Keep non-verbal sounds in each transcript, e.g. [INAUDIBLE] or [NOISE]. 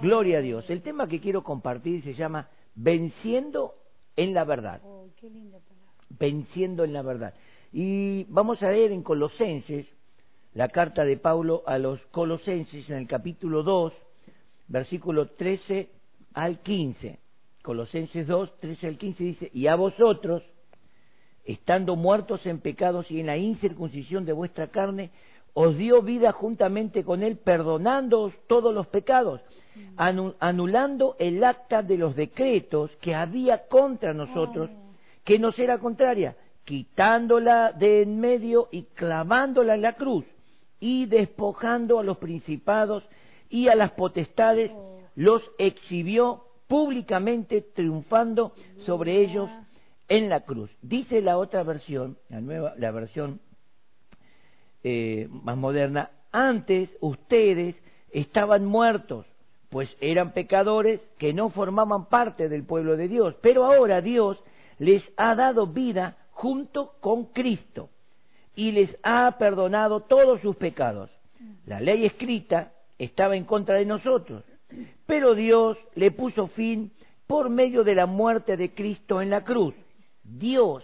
Gloria a Dios. El tema que quiero compartir se llama Venciendo en la verdad. Oh, qué linda palabra. Venciendo en la verdad. Y vamos a leer en Colosenses, la carta de Pablo a los Colosenses en el capítulo 2, versículo 13 al 15. Colosenses 2, 13 al 15 dice, y a vosotros, estando muertos en pecados y en la incircuncisión de vuestra carne, os dio vida juntamente con él, perdonándoos todos los pecados, anu- anulando el acta de los decretos que había contra nosotros, que nos era contraria, quitándola de en medio y clavándola en la cruz, y despojando a los principados y a las potestades, los exhibió públicamente, triunfando sobre ellos en la cruz. Dice la otra versión, la nueva, la versión eh, más moderna, antes ustedes estaban muertos, pues eran pecadores que no formaban parte del pueblo de Dios, pero ahora Dios les ha dado vida junto con Cristo y les ha perdonado todos sus pecados. La ley escrita estaba en contra de nosotros, pero Dios le puso fin por medio de la muerte de Cristo en la cruz. Dios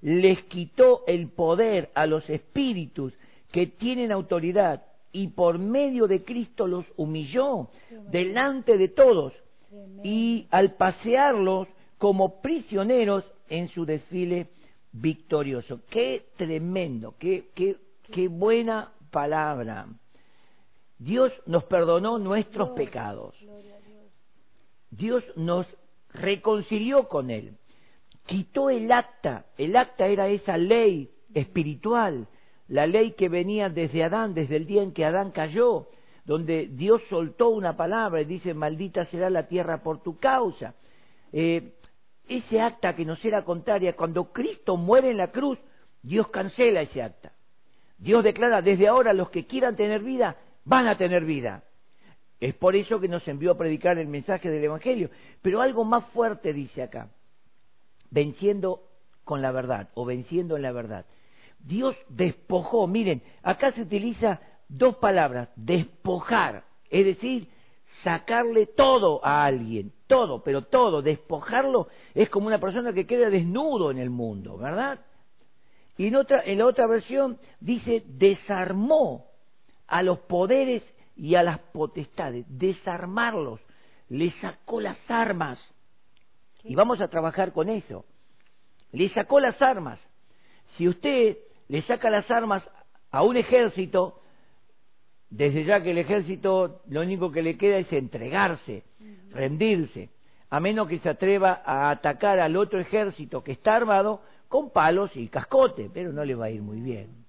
les quitó el poder a los espíritus que tienen autoridad y por medio de Cristo los humilló delante de todos y al pasearlos como prisioneros en su desfile victorioso. Qué tremendo, qué, qué, qué buena palabra. Dios nos perdonó nuestros pecados. Dios nos reconcilió con Él. Quitó el acta. El acta era esa ley espiritual, la ley que venía desde Adán, desde el día en que Adán cayó, donde Dios soltó una palabra y dice, maldita será la tierra por tu causa. Eh, ese acta que nos era contraria, cuando Cristo muere en la cruz, Dios cancela ese acta. Dios declara, desde ahora los que quieran tener vida, van a tener vida. Es por eso que nos envió a predicar el mensaje del Evangelio. Pero algo más fuerte dice acá, venciendo con la verdad o venciendo en la verdad. Dios despojó, miren, acá se utiliza dos palabras, despojar, es decir, sacarle todo a alguien, todo, pero todo, despojarlo es como una persona que queda desnudo en el mundo, ¿verdad? Y en, otra, en la otra versión dice, desarmó a los poderes y a las potestades, desarmarlos, le sacó las armas. Y vamos a trabajar con eso. Le sacó las armas. Si usted le saca las armas a un ejército, desde ya que el ejército lo único que le queda es entregarse, rendirse, a menos que se atreva a atacar al otro ejército que está armado con palos y cascote, pero no le va a ir muy bien.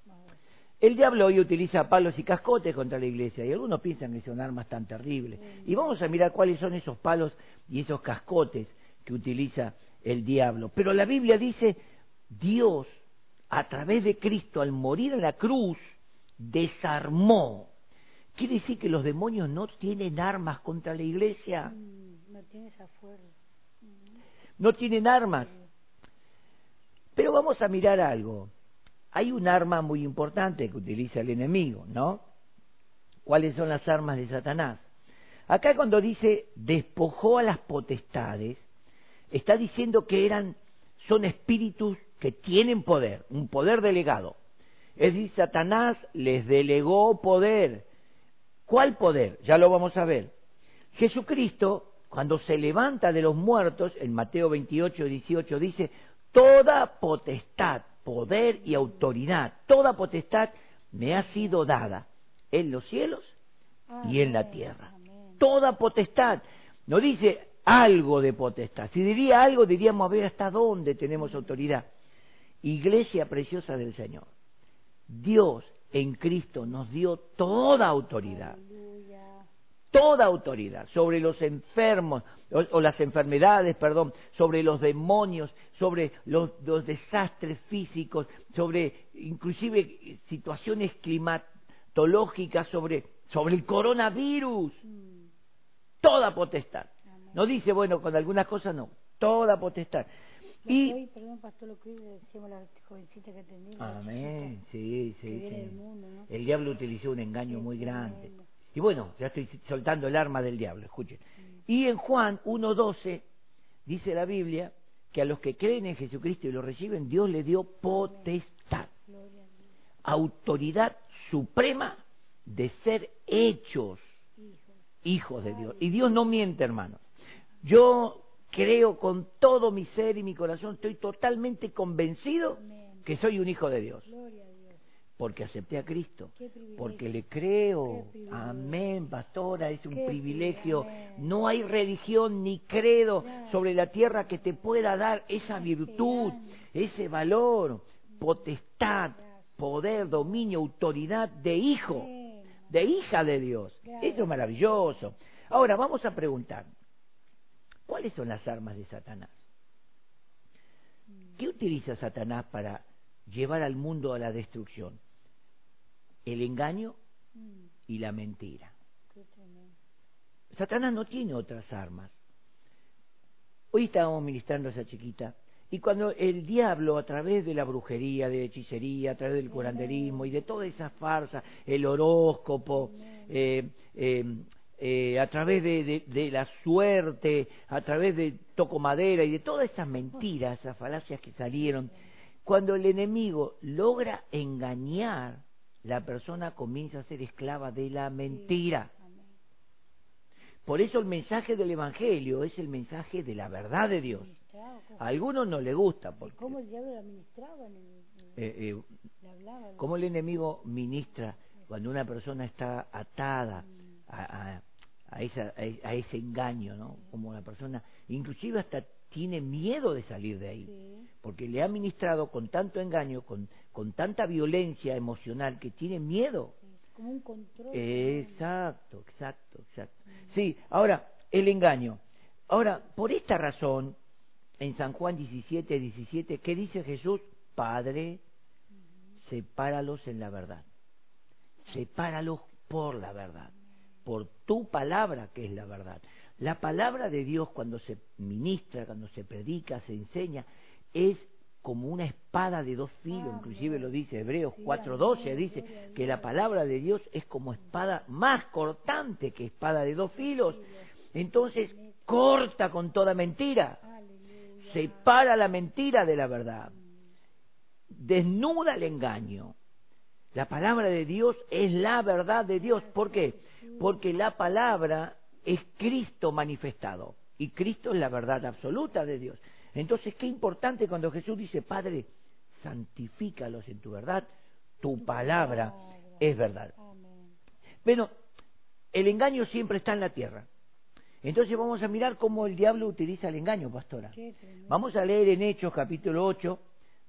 El diablo hoy utiliza palos y cascotes contra la iglesia y algunos piensan que son armas tan terribles. Y vamos a mirar cuáles son esos palos y esos cascotes que utiliza el diablo. Pero la Biblia dice, Dios, a través de Cristo, al morir en la cruz, desarmó. Quiere decir que los demonios no tienen armas contra la iglesia, Mm, No tiene esa fuerza. no tienen armas. Pero vamos a mirar algo. Hay un arma muy importante que utiliza el enemigo, ¿no? ¿Cuáles son las armas de Satanás? Acá cuando dice despojó a las potestades, está diciendo que eran, son espíritus que tienen poder, un poder delegado. Es decir, Satanás les delegó poder. ¿Cuál poder? Ya lo vamos a ver. Jesucristo, cuando se levanta de los muertos, en Mateo 28, 18, dice, toda potestad, poder y autoridad, toda potestad me ha sido dada en los cielos y en la tierra. Toda potestad. No dice algo de potestad. Si diría algo, diríamos a ver hasta dónde tenemos autoridad. Iglesia preciosa del Señor. Dios en Cristo nos dio toda autoridad Aleluya. toda autoridad sobre los enfermos o, o las enfermedades, perdón, sobre los demonios, sobre los, los desastres físicos, sobre inclusive situaciones climatológicas, sobre, sobre el coronavirus, Mm, toda potestad. amén. No dice, bueno, con algunas cosas no, toda potestad. Y, hoy, perdón, Pastor, lo que hoy le decíamos a la jovencita que amén, sí, que sí, del sí. mundo, ¿no? El diablo utilizó un engaño muy grande. tremendo. Y bueno, ya estoy soltando el arma del diablo, escuchen. Y en Juan 1.12 dice la Biblia que a los que creen en Jesucristo y lo reciben, Dios le dio potestad, autoridad suprema de ser hechos Hijos. hijos de Dios. Y Dios no miente, hermanos. Yo creo con todo mi ser y mi corazón, estoy totalmente convencido Amén. que soy un hijo de Dios, Gloria a Dios. porque acepté a Cristo, porque le creo. Amén, pastora, es un Qué privilegio. No hay religión ni credo sobre la tierra que te pueda dar esa virtud, ese valor, potestad, poder, dominio, autoridad de hijo de hija de Dios. Eso es maravilloso. Ahora vamos a preguntar, ¿cuáles son las armas de Satanás? ¿Qué utiliza Satanás para llevar al mundo a la destrucción? El engaño y la mentira. Satanás no tiene otras armas. Hoy estábamos ministrando a esa chiquita y cuando el diablo a través de la brujería, de la hechicería, a través del curanderismo y de toda esa farsa, el horóscopo, eh, eh, eh, a través de, de- de la suerte, a través de toco madera y de todas esas mentiras, esas falacias que salieron, cuando el enemigo logra engañar, la persona comienza a ser esclava de la mentira. Por eso el mensaje del Evangelio es el mensaje de la verdad de Dios. A algunos no le gusta, ¿Y porque cómo el diablo la ministraba? En el, en el- eh, eh, cómo el enemigo ministra cuando una persona está atada a, a- a esa- a ese engaño, ¿no? Como la persona, inclusive hasta tiene miedo de salir de ahí, Sí. porque le ha ministrado con tanto engaño, con, con tanta violencia emocional, que tiene miedo Como un control. Exacto, exacto, exacto. Sí, ahora, el engaño. Ahora, por esta razón, en San Juan 17, 17, ¿qué dice Jesús? Padre, sepáralos en la verdad. Sepáralos por la verdad, por tu palabra que es la verdad. La palabra de Dios cuando se ministra, cuando se predica, se enseña, es como una espada de dos filos, inclusive lo dice Hebreos Sí, 4.12, amén, dice que la palabra de Dios es como espada más cortante que espada de dos filos. Entonces, corta con toda mentira, separa la mentira de la verdad, desnuda el engaño. La palabra de Dios es la verdad de Dios. ¿Por qué? Porque la palabra es Cristo manifestado y Cristo es la verdad absoluta de Dios. Entonces, qué importante cuando Jesús dice, Padre, santifícalos en tu verdad, tu palabra es verdad. Pero el engaño siempre está en la tierra. Entonces vamos a mirar cómo el diablo utiliza el engaño, pastora. Vamos a leer en Hechos capítulo 8,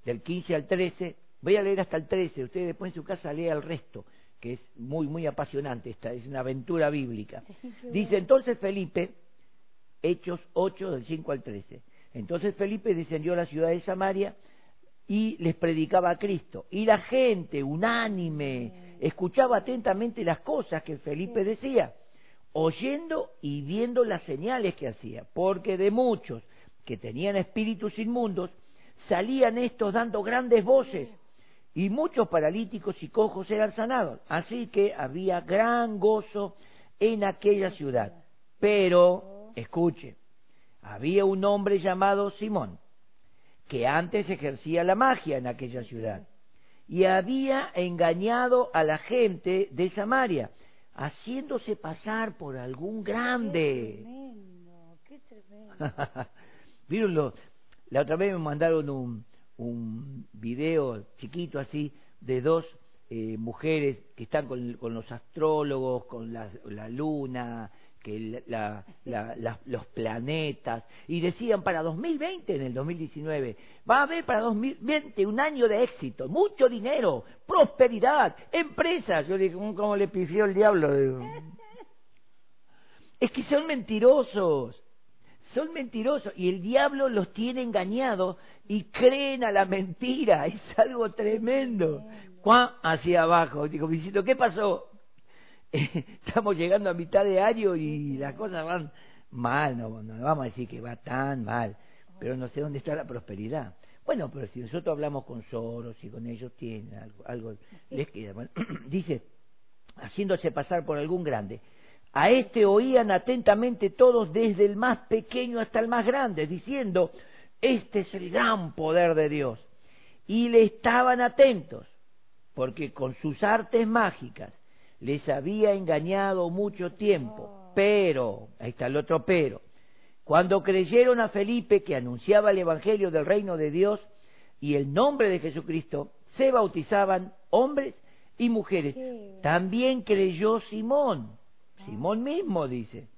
del 15 al 13. Voy a leer hasta el 13. Ustedes después en su casa lea el resto, que es muy, muy apasionante. Esta es una aventura bíblica. Dice entonces Felipe, Hechos 8, del 5 al 13. Entonces Felipe descendió a la ciudad de Samaria y les predicaba a Cristo. Y la gente, unánime, escuchaba atentamente las cosas que Felipe decía, oyendo y viendo las señales que hacía, porque de muchos que tenían espíritus inmundos, salían estos dando grandes voces, y muchos paralíticos y cojos eran sanados. Así que había gran gozo en aquella ciudad. Pero, escuche, había un hombre llamado Simón, que antes ejercía la magia en aquella ciudad, y había engañado a la gente de Samaria, haciéndose pasar por algún Qué grande. tremendo. Qué tremendo. [LAUGHS] ¿Vieron lo- La otra vez me mandaron un, un video chiquito así de dos eh, mujeres que están con, con los astrólogos, con la, la luna, que la- la- los planetas, y decían para 2020, en el 2019, va a haber para 2020 un año de éxito, mucho dinero, prosperidad, empresas. Yo dije, ¿cómo le pifió el diablo? [LAUGHS] Es que son mentirosos, son mentirosos y el diablo los tiene engañados y creen a la mentira, [LAUGHS] es algo tremendo. Juan hacia abajo, digo, visito, ¿qué pasó? [LAUGHS] Estamos llegando a mitad de año y las cosas van mal, no, no vamos a decir que va tan mal, pero no sé dónde está la prosperidad. Bueno, pero si nosotros hablamos con Soros y con ellos tienen algo, algo les queda. Bueno, [CLEARS THROAT] dice, haciéndose pasar por algún grande. A este oían atentamente todos, desde el más pequeño hasta el más grande, diciendo, este es el gran poder de Dios. Y le estaban atentos, porque con sus artes mágicas les había engañado mucho tiempo. Pero, ahí está el otro pero, cuando creyeron a Felipe que anunciaba el Evangelio del reino de Dios y el nombre de Jesucristo, se bautizaban hombres y mujeres. También creyó Simón, Simón mismo dice,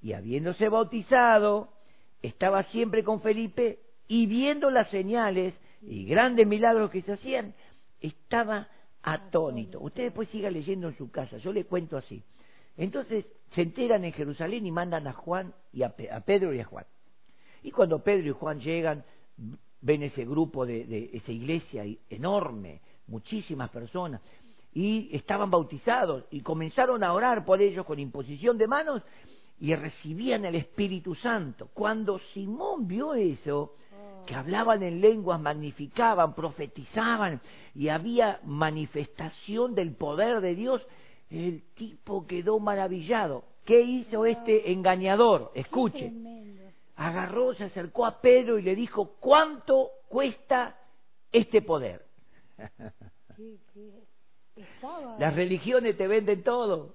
y habiéndose bautizado, estaba siempre con Felipe y viendo las señales y grandes milagros que se hacían, estaba atónito. Usted después siga leyendo en su casa, yo le cuento así. Entonces se enteran en Jerusalén y mandan a Juan y a, Pedro y a Juan. Y cuando Pedro y Juan llegan, ven ese grupo de, de esa iglesia enorme, muchísimas personas, y estaban bautizados y comenzaron a orar por ellos con imposición de manos y recibían el Espíritu Santo. Cuando Simón vio eso, que hablaban en lenguas, magnificaban, profetizaban y había manifestación del poder de Dios, el tipo quedó maravillado. ¿Qué hizo este engañador? Escuche. Agarró, se acercó a Pedro y le dijo, ¿cuánto cuesta este poder? [LAUGHS] Las religiones te venden todo.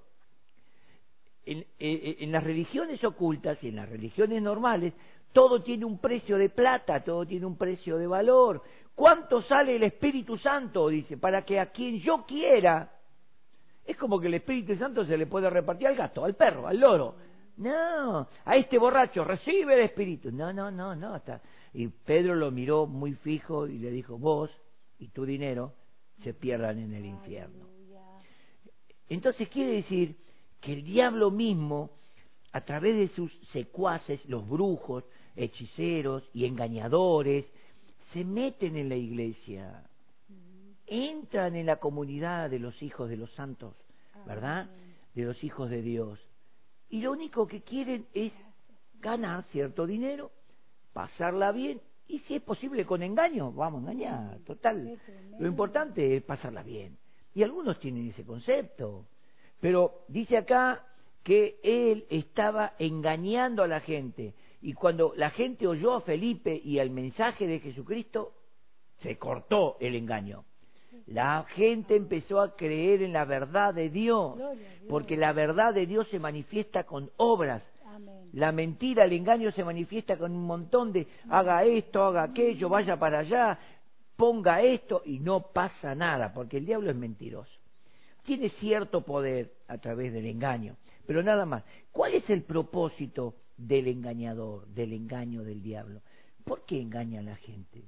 En, en, las religiones ocultas y en las religiones normales, todo tiene un precio de plata, todo tiene un precio de valor. ¿Cuánto sale el Espíritu Santo? Dice, para que a quien yo quiera es como que el Espíritu Santo se le puede repartir al gato, al perro, al loro. No, a este borracho recibe el Espíritu. No, no, no, no. Y Pedro lo miró muy fijo y le dijo, vos y tu dinero se pierdan en el infierno. Entonces quiere decir que el diablo mismo, a través de sus secuaces, los brujos, hechiceros y engañadores, se meten en la iglesia entran en la comunidad de los hijos de los santos, ¿verdad? De los hijos de Dios. Y lo único que quieren es ganar cierto dinero, pasarla bien, y si es posible con engaño, vamos a engañar, total. Lo importante es pasarla bien. Y algunos tienen ese concepto. Pero dice acá que él estaba engañando a la gente. Y cuando la gente oyó a Felipe y al mensaje de Jesucristo, se cortó el engaño. La gente empezó a creer en la verdad de Dios, porque la verdad de Dios se manifiesta con obras. La mentira, el engaño se manifiesta con un montón de haga esto, haga aquello, vaya para allá, ponga esto y no pasa nada, porque el diablo es mentiroso. Tiene cierto poder a través del engaño, pero nada más. ¿Cuál es el propósito del engañador, del engaño del diablo? ¿Por qué engaña a la gente?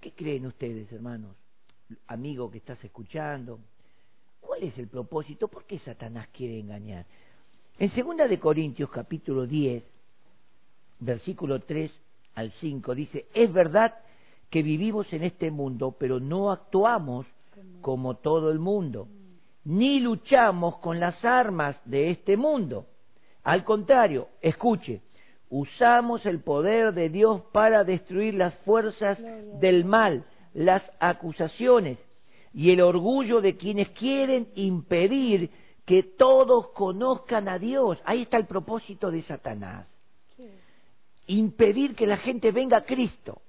¿Qué creen ustedes, hermanos? amigo que estás escuchando, ¿cuál es el propósito? ¿Por qué Satanás quiere engañar? En segunda de Corintios capítulo 10, versículo 3 al 5 dice, es verdad que vivimos en este mundo, pero no actuamos como todo el mundo, ni luchamos con las armas de este mundo. Al contrario, escuche, usamos el poder de Dios para destruir las fuerzas del mal las acusaciones y el orgullo de quienes quieren impedir que todos conozcan a Dios. Ahí está el propósito de Satanás. Impedir que la gente venga a Cristo.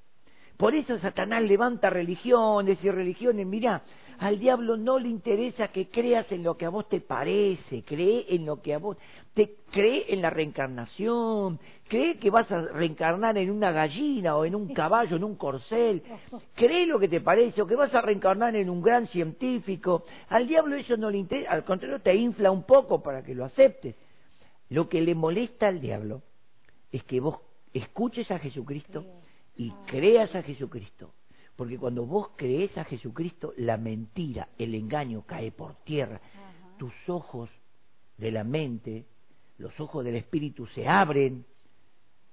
Por eso Satanás levanta religiones y religiones. Mira, al diablo no le interesa que creas en lo que a vos te parece, cree en lo que a vos te cree en la reencarnación, cree que vas a reencarnar en una gallina o en un caballo, en un corcel, cree lo que te parece o que vas a reencarnar en un gran científico. Al diablo eso no le interesa, al contrario te infla un poco para que lo aceptes. Lo que le molesta al diablo es que vos escuches a Jesucristo y creas a Jesucristo porque cuando vos crees a Jesucristo, la mentira, el engaño cae por tierra. Tus ojos de la mente, los ojos del Espíritu se abren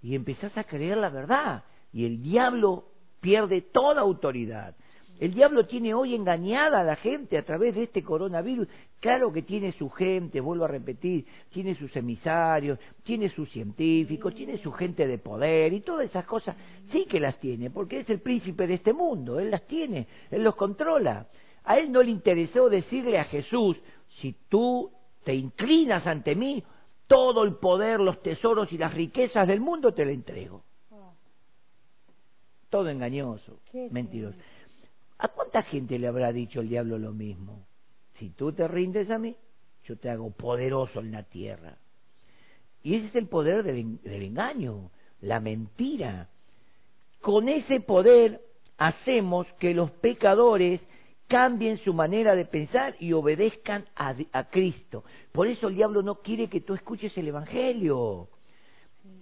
y empezás a creer la verdad. Y el diablo pierde toda autoridad. El diablo tiene hoy engañada a la gente a través de este coronavirus. Claro que tiene su gente, vuelvo a repetir, tiene sus emisarios, tiene sus científicos, tiene su gente de poder y todas esas cosas. Sí que las tiene, porque es el príncipe de este mundo, él las tiene, él los controla. A él no le interesó decirle a Jesús, si tú te inclinas ante mí, todo el poder, los tesoros y las riquezas del mundo te lo entrego. Ah, Todo engañoso, mentiroso. ¿A cuánta gente le habrá dicho el diablo lo mismo? Si tú te rindes a mí, yo te hago poderoso en la tierra. Y ese es el poder del, en- del engaño, la mentira. Con ese poder hacemos que los pecadores cambien su manera de pensar y obedezcan a, Cristo. Por eso el diablo no quiere que tú escuches el Evangelio.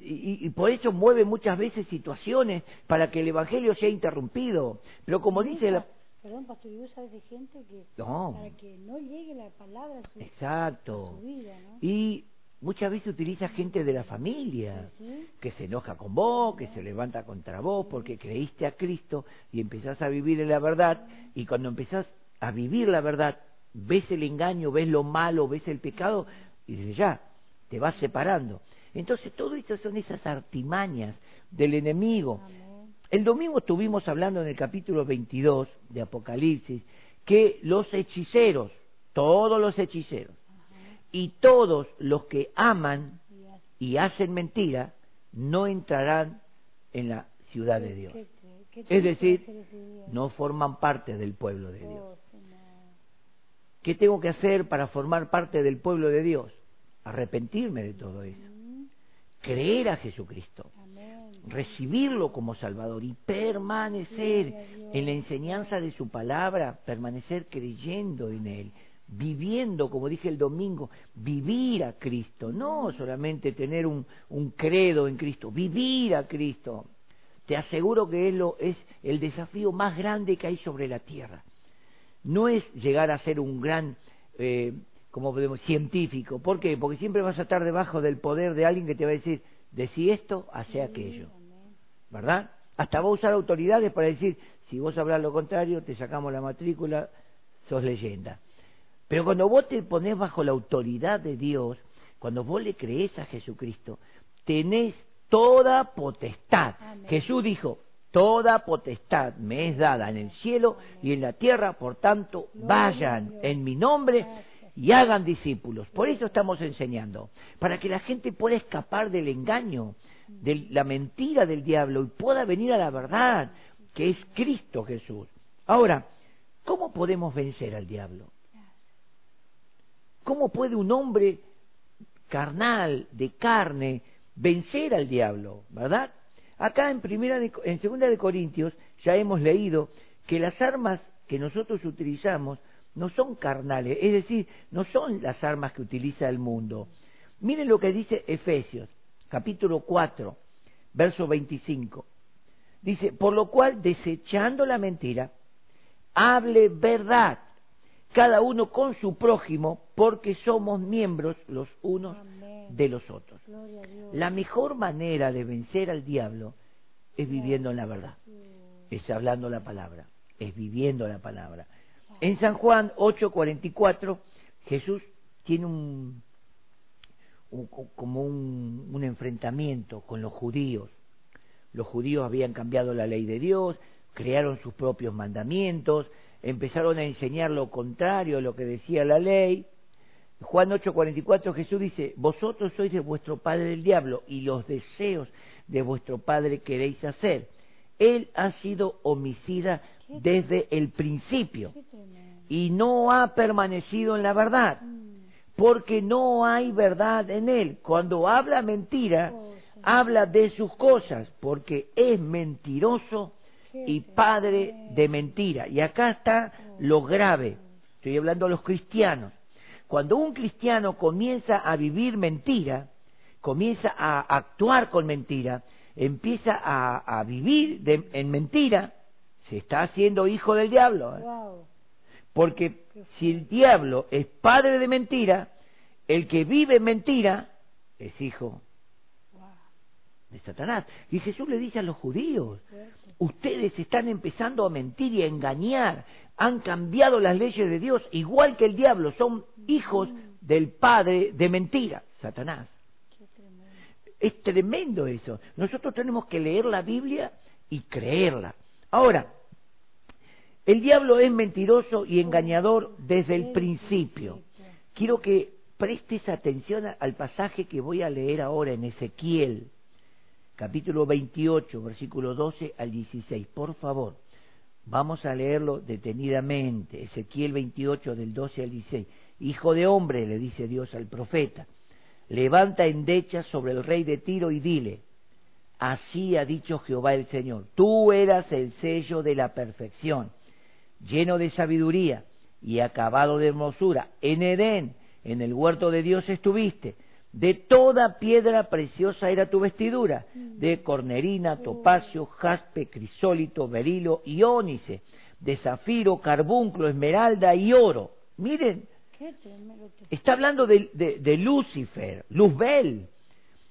Y- y por eso mueve muchas veces situaciones para que el Evangelio sea interrumpido. Pero como dice la... Perdón, pastor, y vos sabes de gente que No, para que no llegue la palabra a su, a su vida, ¿no? Y muchas veces utiliza gente de la familia ¿Sí? que se enoja con vos, que se levanta contra vos porque creíste a Cristo y empezás a vivir en la verdad y cuando empezás a vivir la verdad, ves el engaño, ves lo malo, ves el pecado y ya, te vas separando. Entonces todo esto son esas artimañas del enemigo. Amén. El domingo estuvimos hablando en el capítulo 22 de Apocalipsis que los hechiceros, todos los hechiceros y todos los que aman Y hacen mentira no entrarán en la ciudad de Dios. ¿qué te- qué Es decir, no forman parte del pueblo de Dios. Oh. ¿Qué tengo que hacer para formar parte del pueblo de Dios? Arrepentirme de todo eso. Creer a Jesucristo. Recibirlo como Salvador y permanecer en la enseñanza de su palabra, permanecer creyendo en Él, viviendo, como dije el domingo, vivir a Cristo, no solamente tener un, un credo en Cristo, vivir a Cristo. Te aseguro que es, lo, es el desafío más grande que hay sobre la tierra. No es llegar a ser un gran, eh, como podemos, científico. ¿Por qué? Porque siempre vas a estar debajo del poder de alguien que te va a decir, decí esto, hace aquello. ¿verdad? Hasta va a usar autoridades para decir, si vos hablas lo contrario, te sacamos la matrícula, sos leyenda. Pero cuando vos te ponés bajo la autoridad de Dios, cuando vos le crees a Jesucristo, tenés toda potestad. Amén. Jesús dijo, toda potestad me es dada en el cielo y en la tierra, por tanto, vayan en mi nombre. Y hagan discípulos. Por eso estamos enseñando, para que la gente pueda escapar del engaño, de la mentira del diablo y pueda venir a la verdad, que es Cristo Jesús. Ahora, ¿cómo podemos vencer al diablo? ¿Cómo puede un hombre carnal, de carne, vencer al diablo, verdad? Acá en primera de- en segunda de Corintios ya hemos leído que las armas que nosotros utilizamos no son carnales, es decir, no son las armas que utiliza el mundo. Miren lo que dice Efesios, capítulo 4, verso 25. Dice, por lo cual, desechando la mentira, hable verdad, cada uno con su prójimo, porque somos miembros los unos Amén. de los otros. La mejor manera de vencer al diablo es viviendo en la verdad, es hablando la palabra, es viviendo la palabra. En San Juan 8:44, Jesús tiene un, un- como un, enfrentamiento con los judíos. Los judíos habían cambiado la ley de Dios, crearon sus propios mandamientos, empezaron a enseñar lo contrario a lo que decía la ley. Juan 8:44 Jesús dice, vosotros sois de vuestro padre el diablo y los deseos de vuestro padre queréis hacer. Él ha sido homicida desde el principio y no ha permanecido en la verdad, Mm. porque no hay verdad en él. Cuando habla mentira, Oh, habla de sus cosas, porque es mentiroso y padre de mentira. Y acá está lo grave. Estoy hablando a los cristianos. Cuando un cristiano comienza a vivir mentira, comienza a actuar con mentira, empieza a, a vivir de- en mentira, se está haciendo hijo del diablo. ¿eh? Wow. Porque si el diablo es padre de mentira, el que vive en mentira es hijo Wow. de Satanás. Y Jesús le dice a los judíos, ustedes están empezando a mentir y a engañar, han cambiado las leyes de Dios, igual que el diablo, son hijos del padre de mentira, Satanás. Tremendo. Es tremendo eso. Nosotros tenemos que leer la Biblia y creerla. Ahora, el diablo es mentiroso y engañador desde el principio. quiero que prestes atención al pasaje que voy a leer ahora en Ezequiel, capítulo 28, versículo 12 al 16. Por favor, vamos a leerlo detenidamente. Ezequiel 28, del 12 al 16. Hijo de hombre, le dice Dios al profeta, levanta endecha sobre el rey de Tiro y dile, así ha dicho Jehová el Señor, tú eras el sello de la perfección, lleno de sabiduría y acabado de hermosura. En Edén, en el huerto de Dios estuviste. De toda piedra preciosa era tu vestidura, de cornerina, topacio, jaspe, crisólito, berilo y ónice, de zafiro, carbunclo, esmeralda y oro. Miren, está hablando de, de- de Lucifer, Luzbel,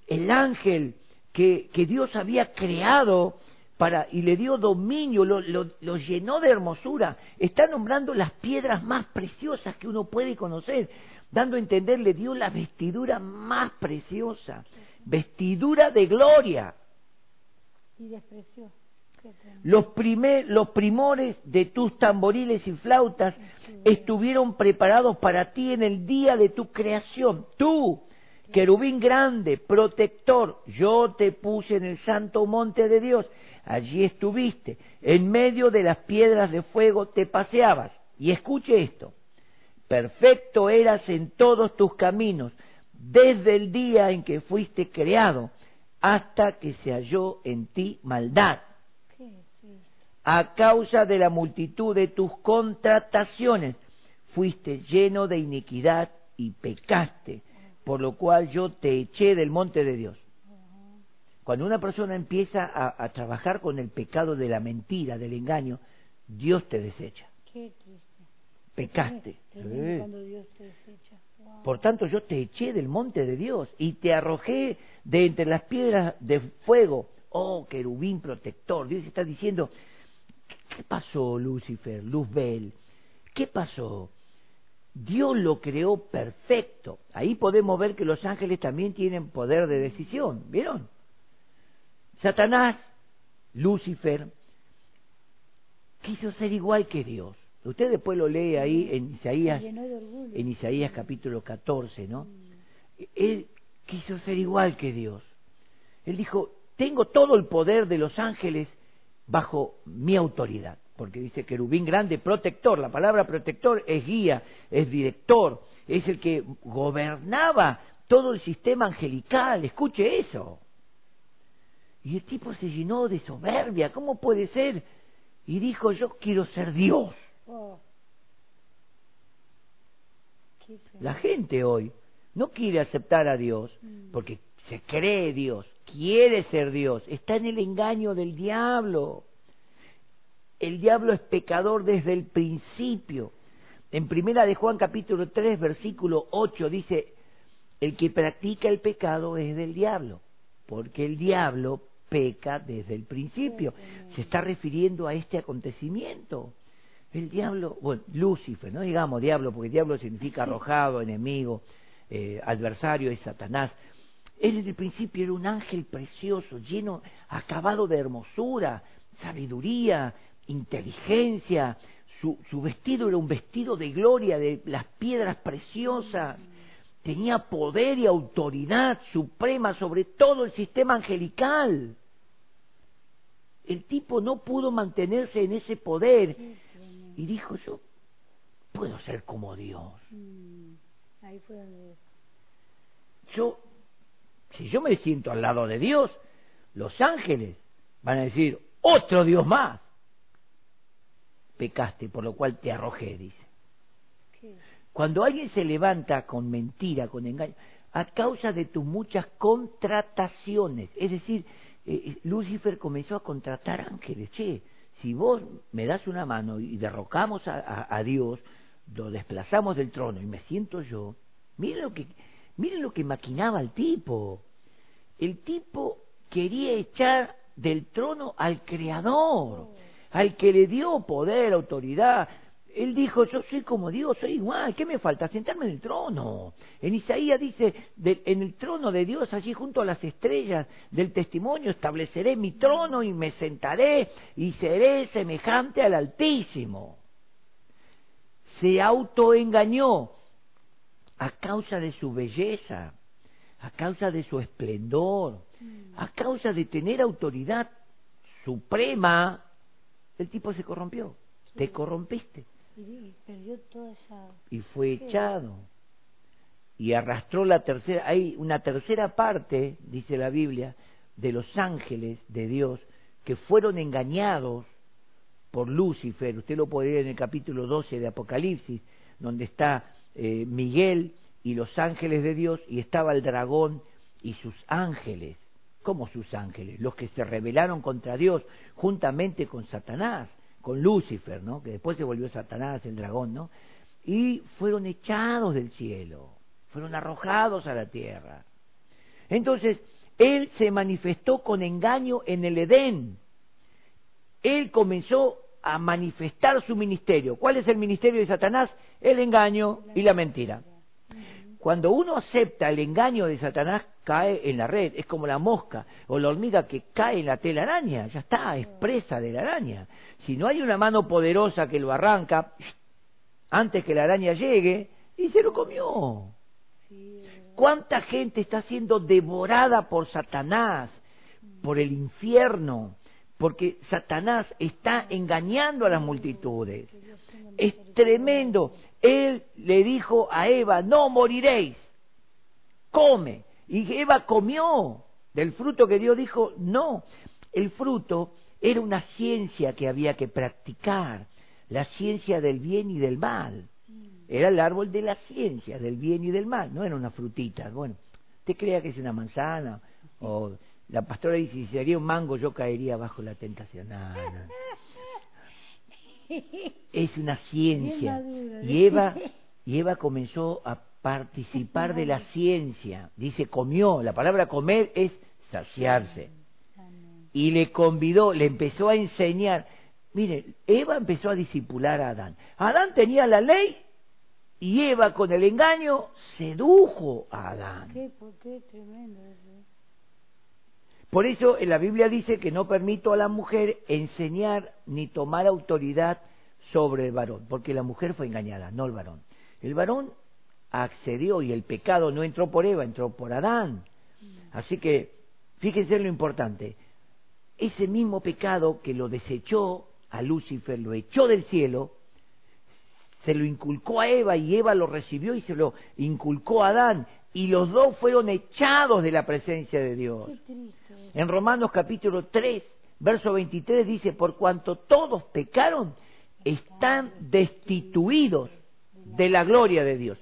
el ángel que, que Dios había creado para, y le dio dominio, lo, lo- lo llenó de hermosura. Está nombrando las piedras más preciosas que uno puede conocer, dando a entender, le dio la vestidura más preciosa, vestidura de gloria. Y despreció. Los, primer- los primores de tus tamboriles y flautas estuvieron preparados para ti en el día de tu creación. Tú, querubín grande, protector, yo te puse en el santo monte de Dios. Allí estuviste. En medio de las piedras de fuego te paseabas. Y escuche esto. Perfecto eras en todos tus caminos, desde el día en que fuiste creado, hasta que se halló en ti maldad a causa de la multitud de tus contrataciones, fuiste lleno de iniquidad y pecaste, por lo cual yo te eché del monte de Dios. Cuando una persona empieza a, a trabajar con el pecado de la mentira, del engaño, Dios te desecha. Qué triste. Pecaste. Sí. cuando Dios te desecha. Wow. Por tanto, yo te eché del monte de Dios y te arrojé de entre las piedras de fuego. Oh, querubín protector. Dios está diciendo, ¿qué- ¿qué pasó, Lucifer, Luzbel? ¿Qué pasó? Dios lo creó perfecto. Ahí podemos ver que los ángeles también tienen poder de decisión. ¿Vieron? Satanás, Lucifer, quiso ser igual que Dios. Usted después lo lee ahí en Isaías en Isaías capítulo 14, ¿no? Él quiso ser igual que Dios. Él dijo, tengo todo el poder de los ángeles bajo mi autoridad, porque dice querubín grande, protector, la palabra protector es guía, es director, es el que gobernaba todo el sistema angelical, escuche eso. Y el tipo se llenó de soberbia, ¿cómo puede ser? Y dijo, yo quiero ser Dios. Oh. La gente hoy no quiere aceptar a Dios Mm. porque se cree Dios, quiere ser Dios, está en el engaño del diablo. El diablo es pecador desde el principio. En primera de Juan capítulo 3 versículo 8 dice, el que practica el pecado es del diablo, porque el diablo peca desde el principio. Se está refiriendo a este acontecimiento. El diablo, bueno, Lucifer, no digamos diablo, porque diablo significa arrojado, enemigo, eh, adversario, es Satanás. Él en el principio era un ángel precioso, lleno, acabado de hermosura, sabiduría, inteligencia. Su, su vestido era un vestido de gloria, de las piedras preciosas. Tenía poder y autoridad suprema sobre todo el sistema angelical. El tipo no pudo mantenerse en ese poder y dijo yo puedo ser como Dios. Mm. Ahí fue donde. Yo, si yo me siento al lado de Dios, los ángeles van a decir otro Dios más. Pecaste, por lo cual te arrojé, dice. Qué. Cuando alguien se levanta con mentira, con engaño, a causa de tus muchas contrataciones, es decir, eh, Lucifer comenzó a contratar ángeles. Che, si vos me das una mano y derrocamos a, a- a Dios, lo desplazamos del trono y me siento yo, miren lo que, miren lo que maquinaba el tipo. El tipo quería echar del trono al Creador, al que le dio poder, autoridad. Él dijo, yo soy como Dios, soy igual, ¿qué me falta? Sentarme en el trono. En Isaías dice, de- en el trono de Dios, allí junto a las estrellas del testimonio, estableceré mi trono y me sentaré y seré semejante al Altísimo. Se autoengañó a causa de su belleza, a causa de su esplendor, a causa de tener autoridad suprema, el tipo se corrompió. Te corrompiste. Y, y perdió toda esa... y fue echado. Y arrastró la tercera hay una tercera parte dice la Biblia de los ángeles de Dios que fueron engañados por Lucifer. Usted lo puede ver en el capítulo 12 de Apocalipsis donde está eh, Miguel y los ángeles de Dios y estaba el dragón y sus ángeles. ¿Cómo sus ángeles? Los que se rebelaron contra Dios juntamente con Satanás, con Lucifer, ¿no? Que después se volvió Satanás, el dragón, ¿no? Y fueron echados del cielo, fueron arrojados a la tierra. Entonces, él se manifestó con engaño en el Edén. Él comenzó a manifestar su ministerio. ¿Cuál es el ministerio de Satanás? El engaño y la mentira. Cuando uno acepta el engaño de Satanás, cae en la red, es como la mosca o la hormiga que cae en la telaraña, ya está, es presa de la araña. Si no hay una mano poderosa que lo arranca, antes que la araña llegue, y se lo comió. ¿Cuánta gente está siendo devorada por Satanás, por el infierno? Porque Satanás está engañando a las multitudes. Es tremendo. Él le dijo a Eva, no moriréis, come. Y Eva comió del fruto que Dios dijo, no. El fruto era una ciencia que había que practicar, la ciencia del bien y del mal. Mm. Era el árbol de la ciencia, del bien y del mal, no era una frutita. Bueno, te crea que es una manzana, o la pastora dice, si sería un mango yo caería bajo la tentación. No, no. Es una ciencia. Y Eva, [LAUGHS] y Eva comenzó a participar de la ciencia. Dice, comió. La palabra comer es saciarse. Y le convidó, le empezó a enseñar. Mire, Eva empezó a disipular a Adán. Adán tenía la ley y Eva con el engaño sedujo a Adán. ¿Qué, por qué tremendo eso? Por eso en la Biblia dice que no permito a la mujer enseñar ni tomar autoridad sobre el varón, porque la mujer fue engañada, no el varón. El varón accedió y el pecado no entró por Eva, entró por Adán. Así que fíjense en lo importante, ese mismo pecado que lo desechó a Lucifer, lo echó del cielo, se lo inculcó a Eva y Eva lo recibió y se lo inculcó a Adán y los dos fueron echados de la presencia de Dios. En Romanos capítulo 3, verso 23 dice, por cuanto todos pecaron, están destituidos de la gloria de Dios,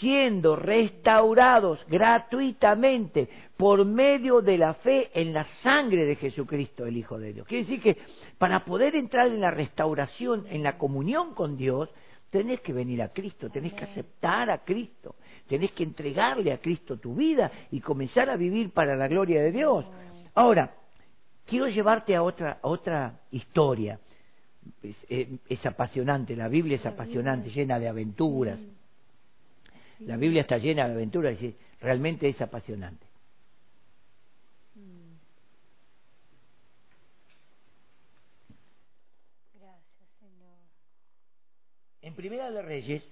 siendo restaurados gratuitamente por medio de la fe en la sangre de Jesucristo, el Hijo de Dios. Quiere decir que para poder entrar en la restauración, en la comunión con Dios, tenés que venir a Cristo, tenés que aceptar a Cristo, tenés que entregarle a Cristo tu vida y comenzar a vivir para la gloria de Dios. Ahora, quiero llevarte a otra, a otra historia. Es, eh, es apasionante, la Biblia es apasionante, llena de aventuras. La Biblia está llena de aventuras y realmente es apasionante. Mm. Gracias, Señor. En Primera de Reyes,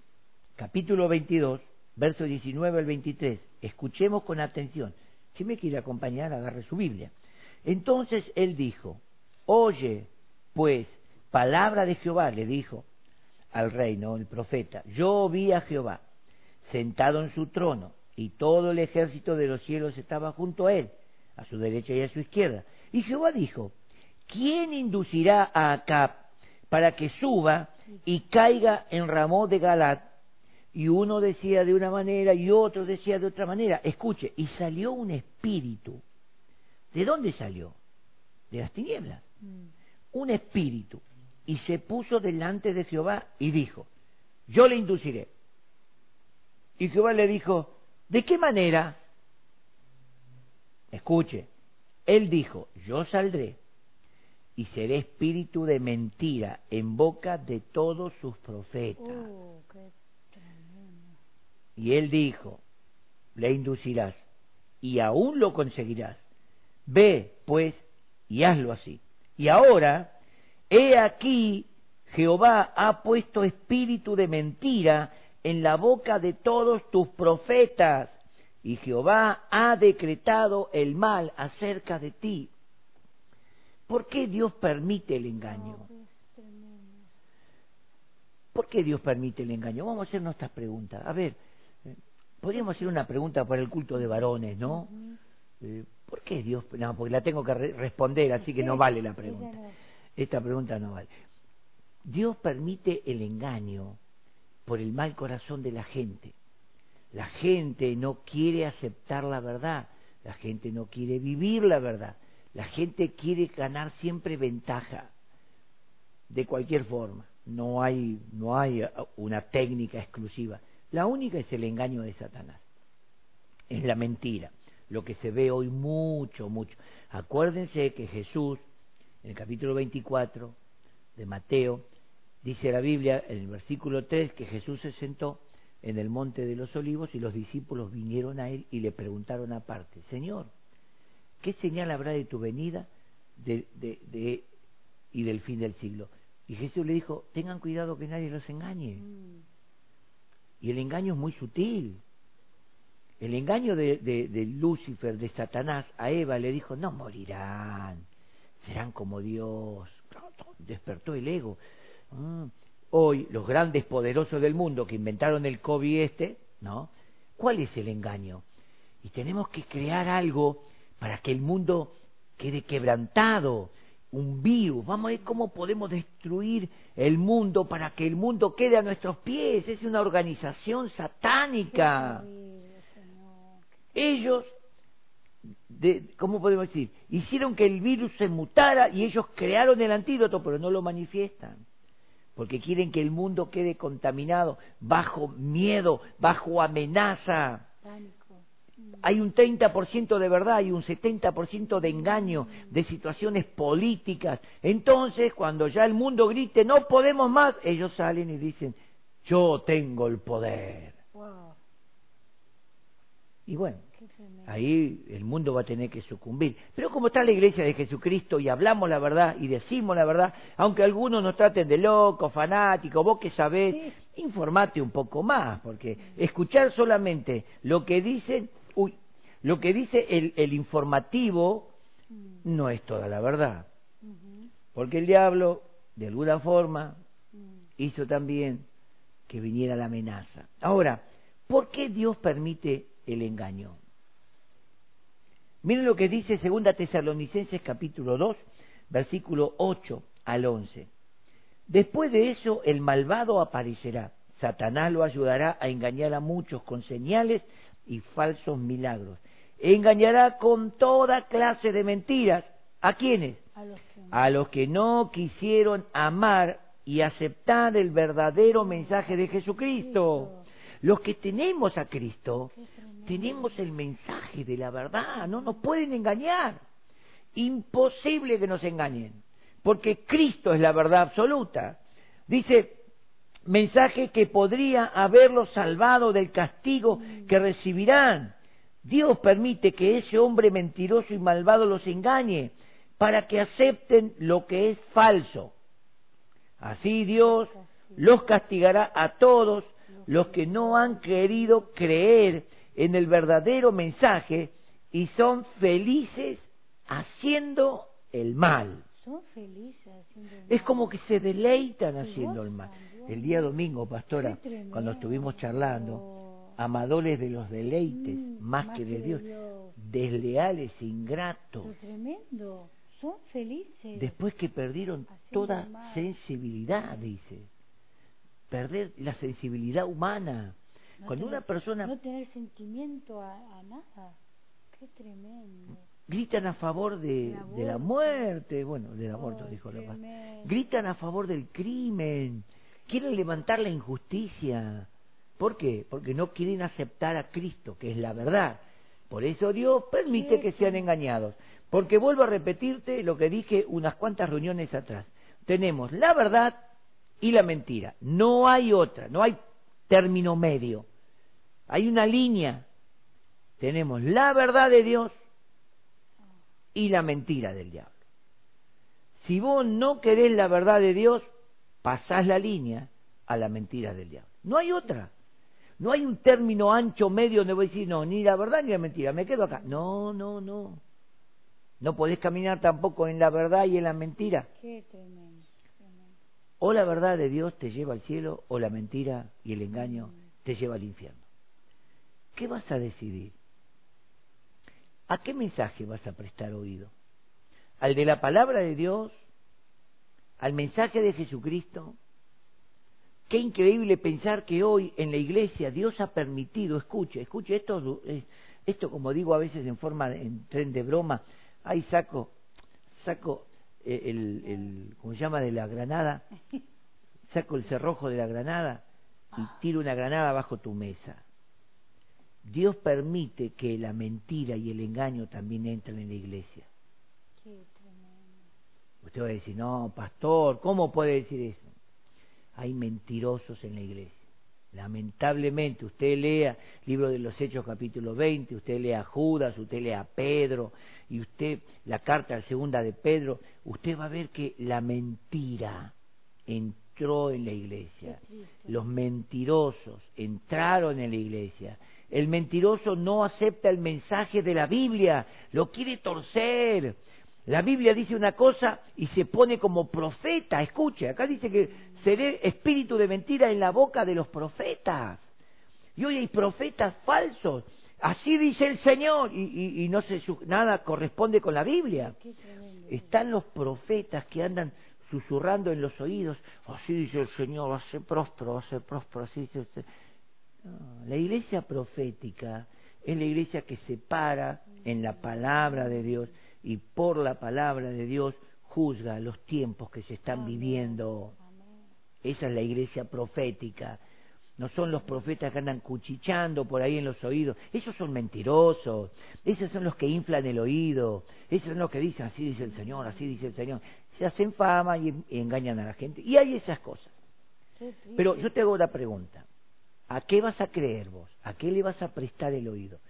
capítulo 22, verso 19 al 23, escuchemos con atención. Si me quiere acompañar, agarre su Biblia. Entonces él dijo, oye, pues, palabra de Jehová, le dijo al rey, no, el profeta, yo vi a Jehová sentado en su trono y todo el ejército de los cielos estaba junto a él, a su derecha y a su izquierda. Y Jehová dijo, ¿quién inducirá a Acab para que suba y caiga en Ramón de Galat? Y uno decía de una manera y otro decía de otra manera. Escuche, y salió un espíritu. ¿De dónde salió? De las tinieblas. Mm. Un espíritu. Y se puso delante de Jehová y dijo, yo le induciré. Y Jehová le dijo, ¿de qué manera? Escuche, él dijo, yo saldré y seré espíritu de mentira en boca de todos sus profetas. Oh, qué. Y él dijo, le inducirás y aún lo conseguirás. Ve, pues, y hazlo así. Y ahora, he aquí, Jehová ha puesto espíritu de mentira en la boca de todos tus profetas, y Jehová ha decretado el mal acerca de ti. ¿Por qué Dios permite el engaño? ¿Por qué Dios permite el engaño? Vamos a hacernos estas preguntas. A ver, eh, podríamos hacer una pregunta para el culto de varones, ¿no? Eh, ¿Por qué Dios? No, porque la tengo que re- responder, así que no vale la pregunta. Esta pregunta no vale. Dios permite el engaño por el mal corazón de la gente. La gente no quiere aceptar la verdad, la gente no quiere vivir la verdad, la gente quiere ganar siempre ventaja de cualquier forma. No hay, no hay uh, una técnica exclusiva. La única es el engaño de Satanás. Es la mentira. Lo que se ve hoy mucho, mucho. Acuérdense que Jesús, en el capítulo 24 de Mateo, dice la Biblia en el versículo 3 que Jesús se sentó en el monte de los olivos y los discípulos vinieron a él y le preguntaron aparte, Señor, ¿qué señal habrá de tu venida de, de- de- y del fin del siglo? Y Jesús le dijo, tengan cuidado que nadie los engañe. Mm. Y el engaño es muy sutil. El engaño de, de- de Lucifer, de Satanás, a Eva le dijo, no morirán, serán como Dios. Despertó el ego. Mm. Hoy los grandes poderosos del mundo que inventaron el COVID este, ¿no? ¿Cuál es el engaño? Y tenemos que crear algo para que el mundo quede quebrantado, un virus. Vamos a ver cómo podemos destruir el mundo para que el mundo quede a nuestros pies. Es una organización satánica. Ellos, de, ¿cómo podemos decir? Hicieron que el virus se mutara y ellos crearon el antídoto, pero no lo manifiestan. Porque quieren que el mundo quede contaminado, bajo miedo, bajo amenaza. Pánico. Mm. Hay un 30% de verdad y un 70% de engaño, de situaciones políticas. Entonces, cuando ya el mundo grite, no podemos más, ellos salen y dicen, yo tengo el poder. Wow, Y bueno, ahí el mundo va a tener que sucumbir. Pero como está la iglesia de Jesucristo y hablamos la verdad y decimos la verdad, aunque algunos nos traten de locos, fanáticos, vos que sabés, Sí. informate un poco más, porque escuchar solamente lo que dicen, lo que dice el, informativo no es toda la verdad. Porque el diablo, de alguna forma, hizo también que viniera la amenaza. Ahora, ¿por qué Dios permite el engaño? Miren lo que dice Segunda Tesalonicenses capítulo 2, versículo 8 al 11. Después de eso el malvado aparecerá. Satanás lo ayudará a engañar a muchos con señales y falsos milagros. Engañará con toda clase de mentiras. ¿A quiénes? A los que a los que no quisieron amar y aceptar el verdadero mensaje de Jesucristo. Los que tenemos a Cristo, tenemos el mensaje de la verdad, no nos pueden engañar. Imposible que nos engañen, porque Cristo es la verdad absoluta. Dice, mensaje que podría haberlos salvado del castigo que recibirán. Dios permite que ese hombre mentiroso y malvado los engañe para que acepten lo que es falso. Así Dios los castigará a todos los que no han querido creer en el verdadero mensaje y son felices haciendo el mal. Son felices haciendo el Es mal. como que se deleitan haciendo el mal. El día domingo, pastora, cuando estuvimos charlando, amadores de los deleites, Mm, más que de Dios, desleales, ingratos, Pero tremendo. Son felices. después que perdieron toda sensibilidad, dice. Perder la sensibilidad humana. No Cuando tener- una persona No tener sentimiento a, a nada. Qué tremendo. gritan a favor de, de la muerte, bueno, del aborto, Oh, dijo la tremendo. gritan a favor del crimen, quieren levantar la injusticia. ¿Por qué? Porque no quieren aceptar a Cristo, que es la verdad. Por eso Dios permite que sean engañados. Porque vuelvo a repetirte lo que dije unas cuantas reuniones atrás. Tenemos la verdad y la mentira. No hay otra, no hay término medio. Hay una línea. Tenemos la verdad de Dios y la mentira del diablo. Si vos no querés la verdad de Dios, pasás la línea a la mentira del diablo. No hay otra. No hay un término ancho medio donde voy a decir, no, ni la verdad ni la mentira, me quedo acá. No, no, no. No podés caminar tampoco en la verdad y en la mentira. Qué tremendo, tremendo. O la verdad de Dios te lleva al cielo, o la mentira y el engaño te lleva al infierno. ¿Qué vas a decidir? ¿A qué mensaje vas a prestar oído? ¿Al de la palabra de Dios? ¿Al mensaje de Jesucristo? Qué increíble pensar que hoy en la iglesia Dios ha permitido, escuche, escuche, esto, esto como digo a veces en forma de, en tren de broma, ahí saco, saco eh, el, el, ¿cómo se llama? de la granada, [LAUGHS] saco el cerrojo de la granada y tiro una granada bajo tu mesa. Dios permite que la mentira y el engaño también entren en la iglesia. Qué tremendo. Usted va a decir, no, pastor, ¿cómo puede decir eso? Hay mentirosos en la iglesia. Lamentablemente, usted lea libro de los Hechos capítulo 20, usted lea a Judas, usted lea a Pedro, y usted la carta segunda de Pedro, usted va a ver que la mentira entró en la iglesia. Los mentirosos entraron en la iglesia. El mentiroso no acepta el mensaje de la Biblia, lo quiere torcer. La Biblia dice una cosa y se pone como profeta. Escuche, acá dice que seré espíritu de mentira en la boca de los profetas. Y hoy hay profetas falsos. Así dice el Señor y, y, y no se nada corresponde con la Biblia. Están los profetas que andan susurrando en los oídos. Así dice el Señor, va a ser próspero, va a ser próspero. Así dice el Señor. No, la iglesia profética es la iglesia que se para en la palabra de Dios y por la palabra de Dios juzga los tiempos que se están viviendo. Esa es la iglesia profética. No son los profetas que andan cuchichando por ahí en los oídos. Esos son mentirosos. Esos son los que inflan el oído. Esos son los que dicen, así dice el Señor, así dice el Señor. Se hacen fama y, y engañan a la gente. Y hay esas cosas. Pero yo te hago la pregunta. ¿A qué vas a creer vos? ¿A qué le vas a prestar el oído?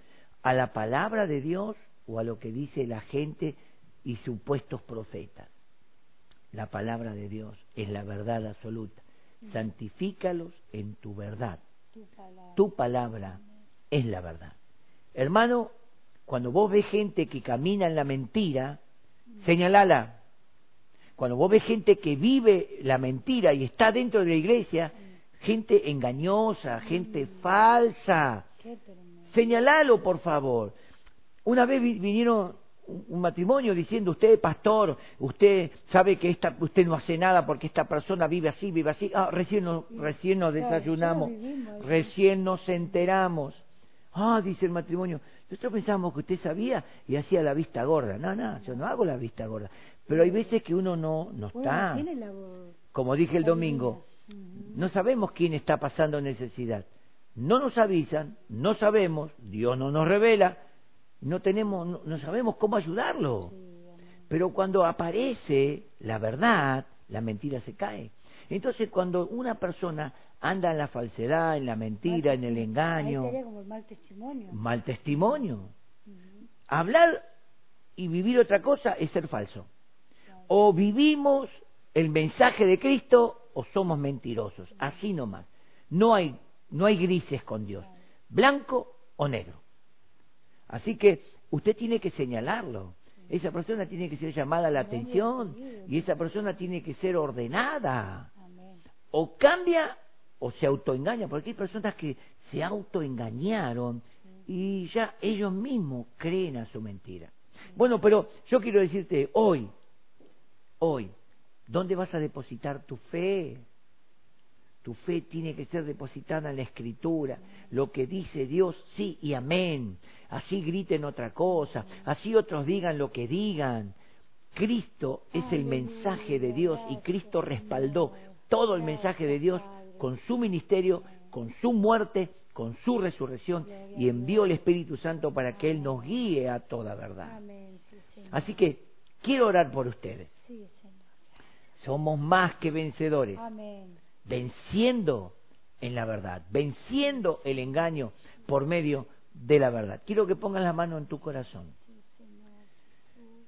¿A la palabra de Dios o a lo que dice la gente y supuestos profetas? La palabra de Dios es la verdad absoluta. Santifícalos en tu verdad. Tu palabra. Tu palabra es la verdad. Hermano, cuando vos ves gente que camina en la mentira, señalala. Cuando vos ves gente que vive la mentira y está dentro de la iglesia, gente engañosa, gente falsa. Señalalo, por favor. Una vez vi- vinieron un matrimonio diciendo, usted, pastor, usted sabe que esta, usted no hace nada porque esta persona vive así, vive así. Ah, recién nos, recién nos desayunamos, recién nos enteramos. Ah, dice el matrimonio, nosotros pensábamos que usted sabía y hacía la vista gorda. No, no, yo no hago la vista gorda. Pero hay veces que uno no, no está. Como dije el domingo, no sabemos quién está pasando necesidad. No nos avisan, no sabemos, Dios no nos revela, no tenemos, no, no sabemos cómo ayudarlo. Pero cuando aparece la verdad, la mentira se cae. Entonces, cuando una persona anda en la falsedad, en la mentira, en el engaño, como el mal testimonio. mal testimonio. Hablar y vivir otra cosa es ser falso. Claro. O vivimos el mensaje de Cristo o somos mentirosos. Así nomás. No hay, no hay grises con Dios. Blanco o negro. Así que usted tiene que señalarlo. Esa persona tiene que ser llamada a la atención y esa persona tiene que ser ordenada. O cambia o se autoengaña, porque hay personas que se autoengañaron y ya ellos mismos creen a su mentira. Bueno, pero yo quiero decirte hoy, hoy, ¿dónde vas a depositar tu fe? Tu fe tiene que ser depositada en la escritura, lo que dice Dios, sí y amén. Así griten otra cosa, así otros digan lo que digan. Cristo es el mensaje de Dios y Cristo respaldó todo el mensaje de Dios con su ministerio, con su muerte, con su resurrección y envió el Espíritu Santo para que Él nos guíe a toda verdad. Así que quiero orar por ustedes. Somos más que vencedores, Amén. Venciendo en la verdad, venciendo el engaño por medio de la verdad. Quiero que pongas la mano en tu corazón.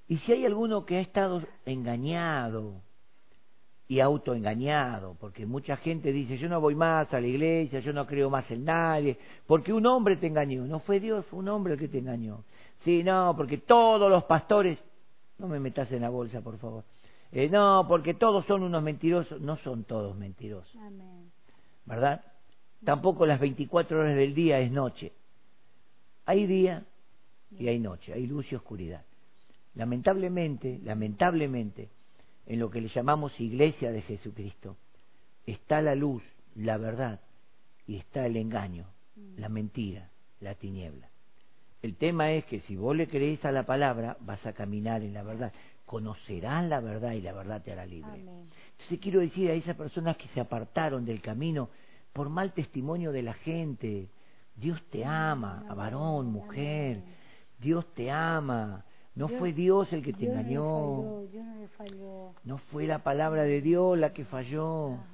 Y si hay alguno que ha estado engañado, y autoengañado, porque mucha gente dice, yo no voy más a la iglesia, yo no creo más en nadie, porque un hombre te engañó. No fue Dios, fue un hombre el que te engañó. Sí, no, porque todos los pastores, no me metas en la bolsa, por favor. Eh, no, porque todos son unos mentirosos. No son todos mentirosos. Amén. ¿Verdad? Tampoco las 24 horas del día es noche. Hay día y hay noche, hay luz y oscuridad. Lamentablemente, lamentablemente, en lo que le llamamos iglesia de Jesucristo, está la luz, la verdad, y está el engaño, la mentira, la tiniebla. El tema es que si vos le crees a la palabra, vas a caminar en la verdad. Conocerás la verdad y la verdad te hará libre. Amén. Entonces quiero decir a esas personas que se apartaron del camino por mal testimonio de la gente, Dios te ama, a varón, mujer, Dios te ama. No Dios- fue Dios el que te Dios no le engañó, falló, Dios no falló. no fue la palabra de Dios la que falló, Ajá.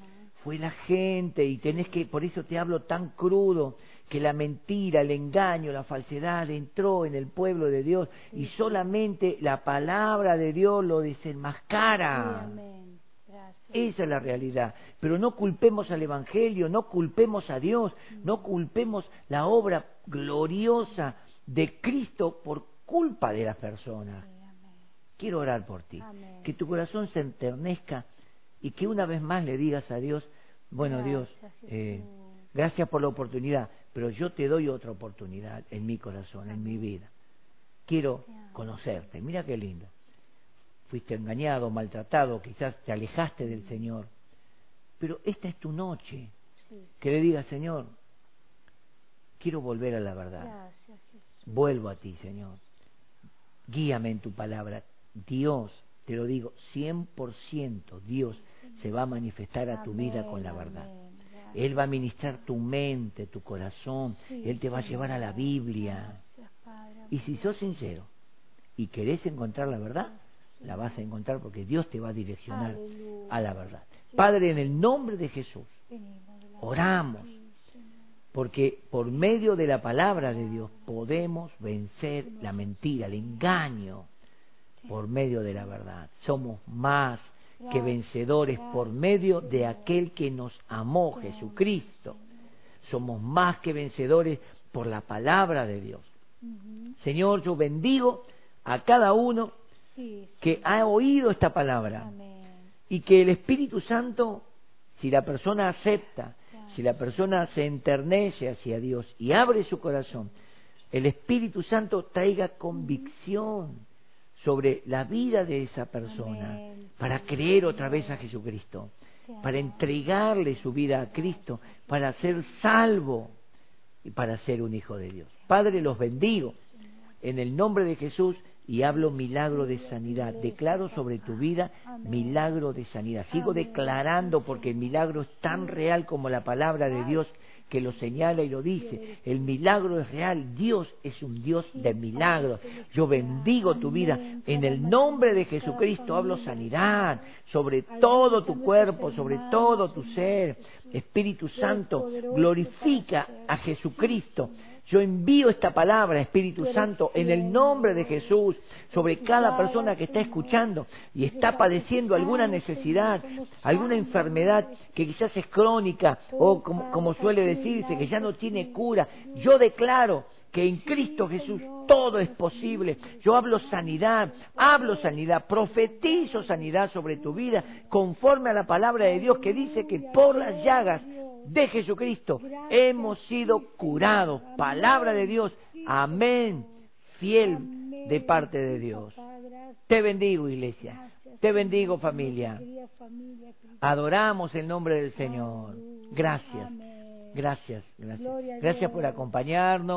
fue la gente y tenés que, por eso te hablo tan crudo, que la mentira, el engaño, la falsedad entró en el pueblo de Dios y solamente la palabra de Dios lo desenmascara. Esa es la realidad. Pero no culpemos al Evangelio, no culpemos a Dios, no culpemos la obra gloriosa de Cristo por culpa de las personas. Quiero orar por ti. Que tu corazón se enternezca y que una vez más le digas a Dios, bueno Dios, eh, gracias por la oportunidad, pero yo te doy otra oportunidad en mi corazón, en mi vida. Quiero conocerte. Mira qué lindo. Fuiste engañado, maltratado, quizás te alejaste del Señor. Pero esta es tu noche. Que le digas, Señor, quiero volver a la verdad. Vuelvo a ti, Señor. Guíame en tu palabra. Dios, te lo digo, 100% Dios se va a manifestar a tu vida con la verdad. Él va a ministrar tu mente, tu corazón. Sí, Él te va a llevar a la Biblia. Gracias, Padre. Y si sos sincero y querés encontrar la verdad, la vas a encontrar porque Dios te va a direccionar Aleluya. a la verdad. Padre, en el nombre de Jesús, oramos. porque por medio de la palabra de Dios podemos vencer la mentira, el engaño, por medio de la verdad. Somos más que vencedores por medio de aquel que nos amó, Jesucristo. Somos más que vencedores por la palabra de Dios. Señor, yo bendigo a cada uno que ha oído esta palabra y que el Espíritu Santo, si la persona acepta, si la persona se enternece hacia Dios y abre su corazón, el Espíritu Santo traiga convicción sobre la vida de esa persona Amén. para creer otra vez a Jesucristo, para entregarle su vida a Cristo, para ser salvo y para ser un hijo de Dios. Padre, los bendigo en el nombre de Jesús y hablo milagro de sanidad. Declaro sobre tu vida milagro de sanidad. Sigo declarando porque el milagro es tan real como la palabra de Dios que lo señala y lo dice. El milagro es real. Dios es un Dios de milagros. Yo bendigo tu vida. En el nombre de Jesucristo hablo sanidad sobre todo tu cuerpo, sobre todo tu ser. Espíritu Santo, glorifica a Jesucristo. Yo envío esta palabra, Espíritu Santo, en el nombre de Jesús, sobre cada persona que está escuchando y está padeciendo alguna necesidad, alguna enfermedad que quizás es crónica o como, como suele decirse, que ya no tiene cura. Yo declaro que en Cristo Jesús todo es posible. Yo hablo sanidad, hablo sanidad, profetizo sanidad sobre tu vida conforme a la palabra de Dios que dice que por las llagas de Jesucristo hemos sido curados. Palabra de Dios. Amén. Fiel de parte de Dios. Te bendigo, iglesia. Te bendigo, familia. Adoramos el nombre del Señor. Gracias. Gracias. Gracias. Gracias por acompañarnos.